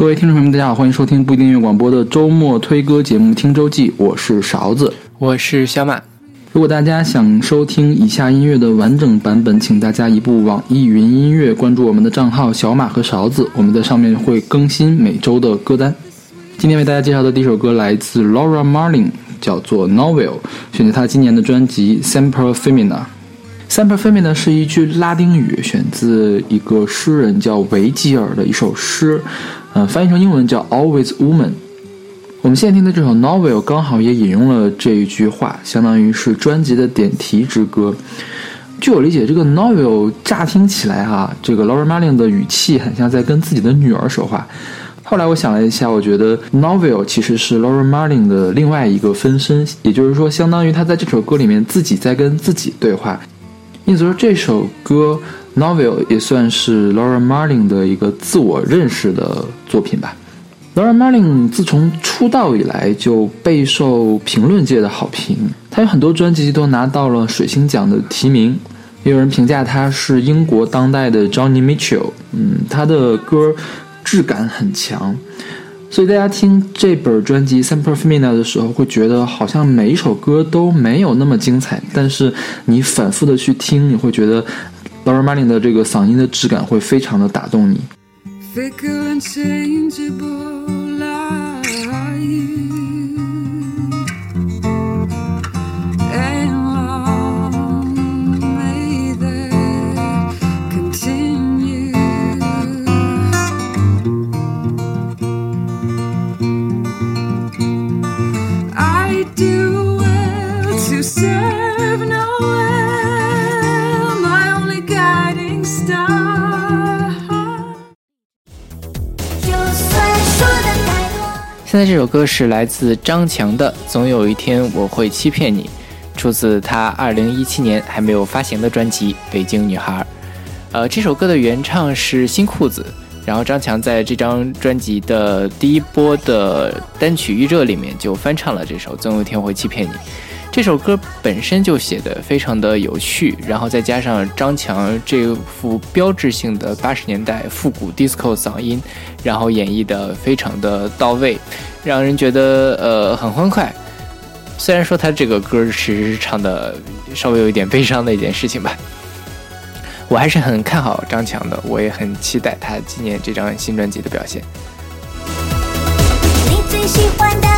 各位听众朋友们，大家好，欢迎收听不一定音乐广播的周末推歌节目《听周记》，我是勺子，我是小马。如果大家想收听以下音乐的完整版本，请大家移步网易云音乐，关注我们的账号小马和勺子，我们在上面会更新每周的歌单。今天为大家介绍的第一首歌来自 Laura Marling，叫做《Novel》，选择他今年的专辑《Semper Femina》。Semper Femina 是一句拉丁语，选自一个诗人叫维吉尔的一首诗，呃，翻译成英文叫 Always Woman。我们现在听的这首 Novel 刚好也引用了这一句话，相当于是专辑的点题之歌。据我理解，这个 Novel 乍听起来哈，这个 Laura Marling 的语气很像在跟自己的女儿说话。后来我想了一下，我觉得 Novel 其实是 Laura Marling 的另外一个分身，也就是说，相当于他在这首歌里面自己在跟自己对话。因此说，这首歌《Novel》也算是 Laura Marling 的一个自我认识的作品吧。Laura Marling 自从出道以来就备受评论界的好评，她有很多专辑都拿到了水星奖的提名，也有人评价她是英国当代的 Johnny Mitchell。嗯，她的歌质感很强。所以大家听这本专辑《Semper Femina》的时候，会觉得好像每一首歌都没有那么精彩，但是你反复的去听，你会觉得 Laura Marling 的这个嗓音的质感会非常的打动你。现在这首歌是来自张强的《总有一天我会欺骗你》，出自他二零一七年还没有发行的专辑《北京女孩》。呃，这首歌的原唱是新裤子，然后张强在这张专辑的第一波的单曲预热里面就翻唱了这首《总有一天会欺骗你》。这首歌本身就写的非常的有趣，然后再加上张强这副标志性的八十年代复古 disco 嗓音，然后演绎的非常的到位，让人觉得呃很欢快。虽然说他这个歌其实唱的稍微有一点悲伤的一件事情吧，我还是很看好张强的，我也很期待他今年这张新专辑的表现。你最喜欢的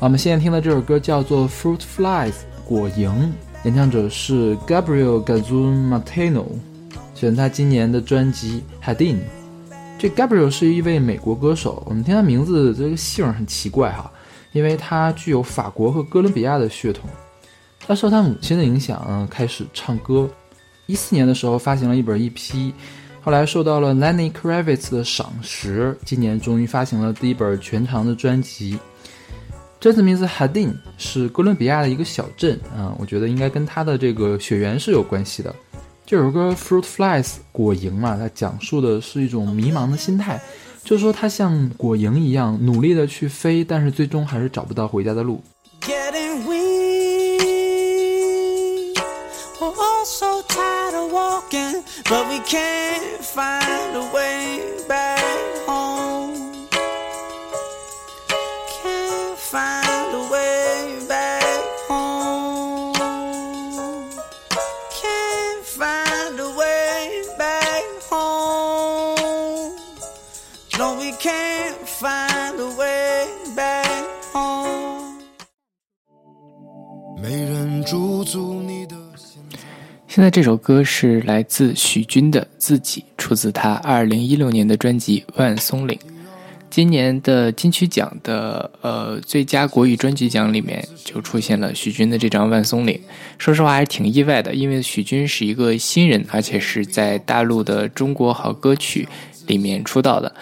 我们现在听的这首歌叫做《Fruit Flies》果蝇，演唱者是 Gabriel Gazun Martino，选他今年的专辑《Hadin》。这 Gabriel 是一位美国歌手，我们听他名字这个姓很奇怪哈，因为他具有法国和哥伦比亚的血统。他受他母亲的影响，开始唱歌。一四年的时候发行了一本 EP，后来受到了 Lenny Kravitz 的赏识，今年终于发行了第一本全长的专辑。这次名字 Hadin 是哥伦比亚的一个小镇啊，我觉得应该跟它的这个血缘是有关系的。这首歌 Fruit Flies 果蝇嘛，它讲述的是一种迷茫的心态，就是说它像果蝇一样努力的去飞，但是最终还是找不到回家的路。get away 没人驻足你的现在这首歌是来自许君的自己，出自他二零一六年的专辑《万松岭》。今年的金曲奖的呃最佳国语专辑奖里面就出现了许君的这张《万松岭》，说实话还是挺意外的，因为许君是一个新人，而且是在大陆的中国好歌曲里面出道的。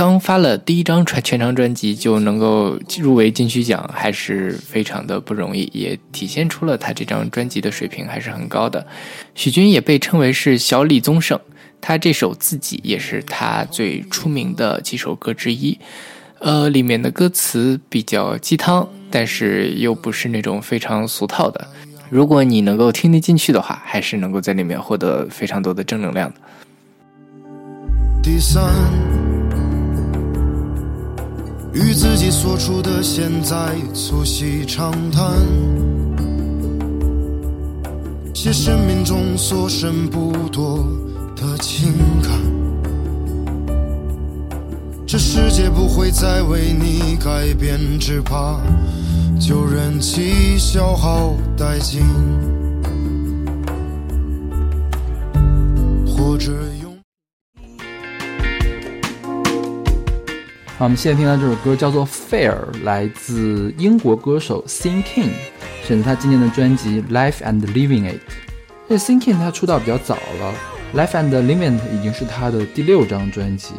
刚发了第一张 全全长专辑就能够入围金曲奖，还是非常的不容易，也体现出了他这张专辑的水平还是很高的。许君也被称为是小李宗盛，他这首自己也是他最出名的几首歌之一。呃，里面的歌词比较鸡汤，但是又不是那种非常俗套的。如果你能够听得进去的话，还是能够在里面获得非常多的正能量的。第三，与自己所处的现在促膝长谈，写生命中所剩不多的情感。这世界不会再为你改变，只怕就任其消耗殆尽，或者我们现在听到这首歌叫做《Fair》，来自英国歌手 Sin King，选择他今年的专辑《Life and Living It》。这 Sin King 他出道比较早了，《Life and Living It》已经是他的第六张专辑。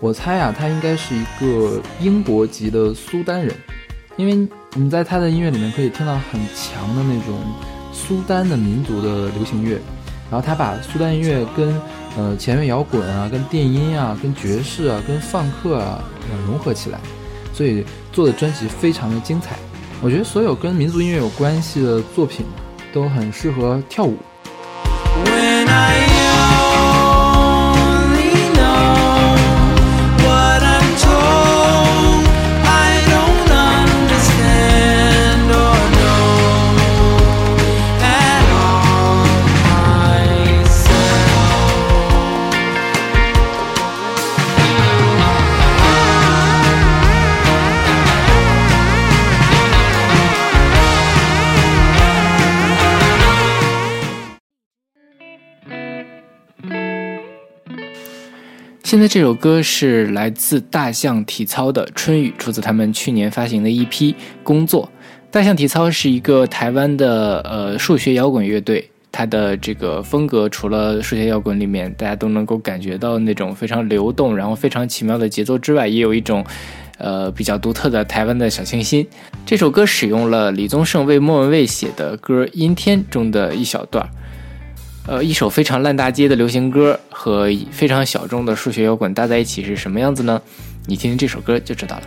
我猜啊，他应该是一个英国籍的苏丹人，因为我们在他的音乐里面可以听到很强的那种苏丹的民族的流行乐，然后他把苏丹音乐跟呃前面摇滚啊、跟电音啊、跟爵士啊、跟放克啊、呃、融合起来，所以做的专辑非常的精彩。我觉得所有跟民族音乐有关系的作品都很适合跳舞。When I 现在这首歌是来自大象体操的《春雨》，出自他们去年发行的一批《工作》。大象体操是一个台湾的呃数学摇滚乐队，它的这个风格除了数学摇滚里面大家都能够感觉到那种非常流动，然后非常奇妙的节奏之外，也有一种呃比较独特的台湾的小清新。这首歌使用了李宗盛为莫文蔚写的歌《阴天》中的一小段儿。呃，一首非常烂大街的流行歌和非常小众的数学摇滚搭在一起是什么样子呢？你听听这首歌就知道了。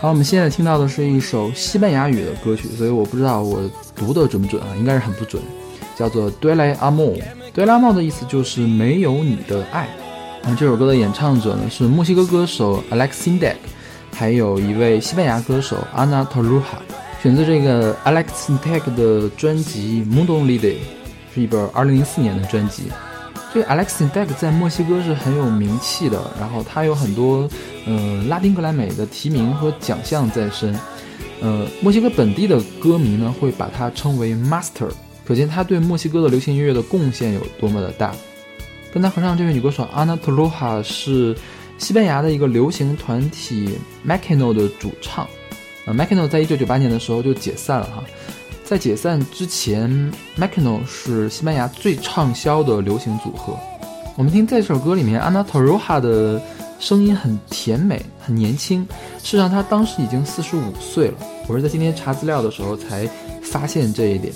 好，我们现在听到的是一首西班牙语的歌曲，所以我不知道我读的准不准啊，应该是很不准，叫做《d u l e Amor》。De l e a m o 的意思就是没有你的爱。然后这首歌的演唱者呢是墨西哥歌手 Alex s i n d e k 还有一位西班牙歌手 Ana Torroja。选择这个 Alex s i n d e k 的专辑《Mundo Libre》，是一本2004年的专辑。这个 Alex Sintek 在墨西哥是很有名气的，然后他有很多呃拉丁格莱美的提名和奖项在身。呃，墨西哥本地的歌迷呢会把他称为 Master，可见他对墨西哥的流行音乐的贡献有多么的大。跟他合唱这位女歌手 Ana Torroja 是西班牙的一个流行团体 Mecano 的主唱。呃，Mecano 在一九九八年的时候就解散了哈。在解散之前 macano 是西班牙最畅销的流行组合。我们听这首歌里面，Ana Torroja 的声音很甜美，很年轻。事实上，她当时已经四十五岁了。我是在今天查资料的时候才发现这一点。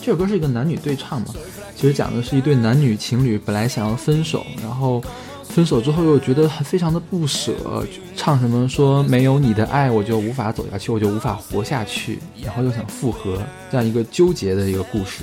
这首歌是一个男女对唱嘛，其实讲的是一对男女情侣本来想要分手，然后分手之后又觉得非常的不舍，唱什么说没有你的爱我就无法走下去，我就无法活下去，然后又想复合，这样一个纠结的一个故事。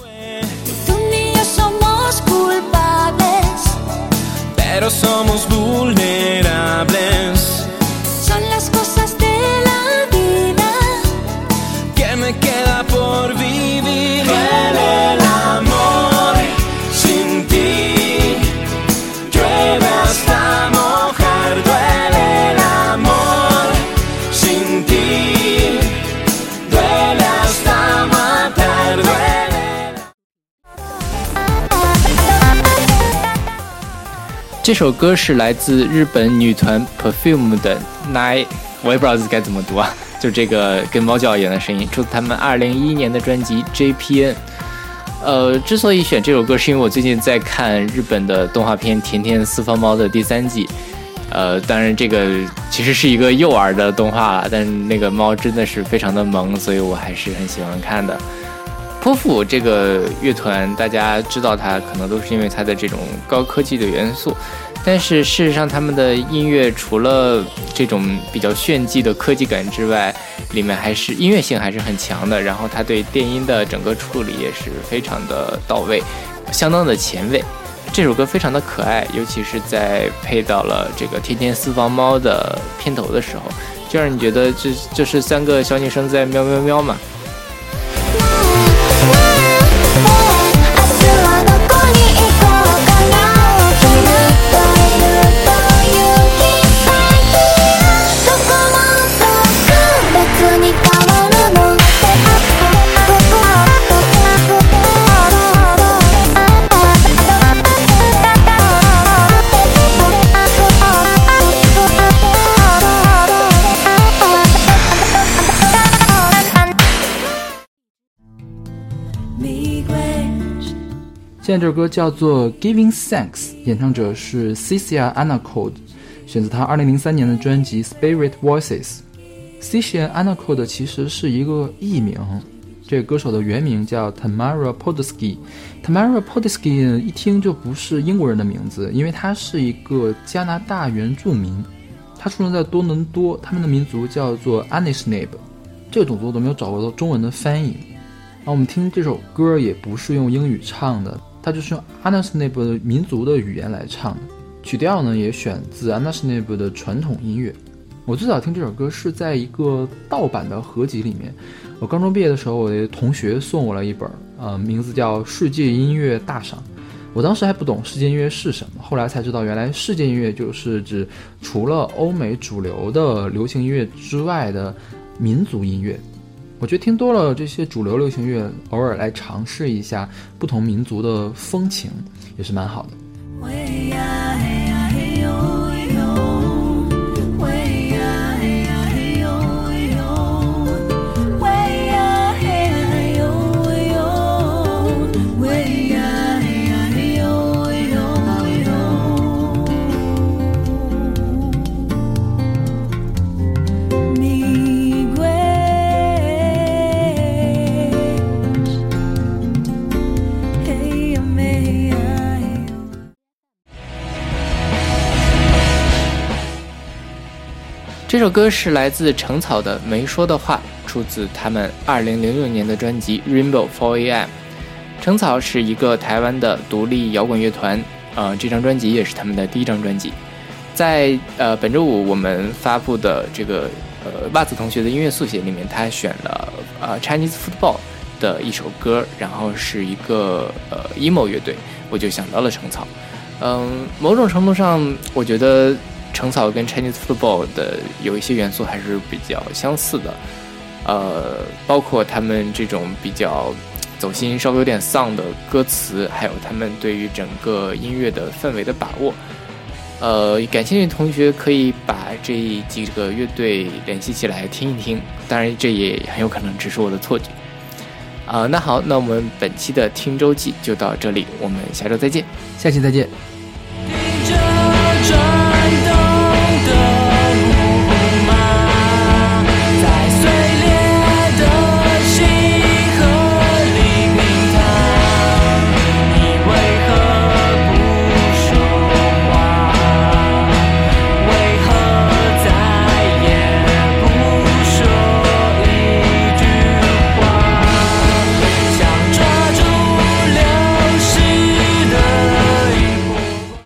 这首歌是来自日本女团 Perfume 的 Night，我也不知道该怎么读啊，就这个跟猫叫一样的声音，出自他们二零一一年的专辑 JPN。呃，之所以选这首歌，是因为我最近在看日本的动画片《甜甜四方猫》的第三季。呃，当然这个其实是一个幼儿的动画了，但是那个猫真的是非常的萌，所以我还是很喜欢看的。泼妇这个乐团，大家知道它可能都是因为它的这种高科技的元素，但是事实上他们的音乐除了这种比较炫技的科技感之外，里面还是音乐性还是很强的。然后它对电音的整个处理也是非常的到位，相当的前卫。这首歌非常的可爱，尤其是在配到了这个《天天私房猫》的片头的时候，就让你觉得这这是三个小女生在喵喵喵嘛。现在这首歌叫做《Giving Thanks》，演唱者是 Cecia Anacod，选自她2003年的专辑《Spirit Voices》。Cecilia Anacod 其实是一个艺名，这个歌手的原名叫 Tamara Podolsky。Tamara Podolsky 一听就不是英国人的名字，因为他是一个加拿大原住民，他出生在多伦多，他们的民族叫做 Anishinaabe，这个种族都没有找到中文的翻译。那我们听这首歌也不是用英语唱的，它就是用 Anishinaabe 的民族的语言来唱的，曲调呢也选自 Anishinaabe 的传统音乐。我最早听这首歌是在一个盗版的合集里面，我高中毕业的时候，我的同学送我了一本，呃，名字叫《世界音乐大赏》。我当时还不懂世界音乐是什么，后来才知道，原来世界音乐就是指除了欧美主流的流行音乐之外的民族音乐。我觉得听多了这些主流流行乐，偶尔来尝试一下不同民族的风情，也是蛮好的。这首歌是来自橙草的《没说的话》，出自他们2006年的专辑《Rainbow 4AM》。橙草是一个台湾的独立摇滚乐团，呃，这张专辑也是他们的第一张专辑。在呃本周五我们发布的这个呃袜子同学的音乐速写里面，他选了呃 Chinese Football 的一首歌，然后是一个呃 emo 乐队，我就想到了橙草。嗯，某种程度上，我觉得橙草跟 Chinese Football 的有一些元素还是比较相似的，呃，包括他们这种比较走心、稍微有点丧的歌词，还有他们对于整个音乐的氛围的把握。呃，感兴趣的同学可以把这几个乐队联系起来听一听，当然这也很有可能只是我的错觉。啊、那好，那我们本期的听周记就到这里，我们下周再见。下期再见。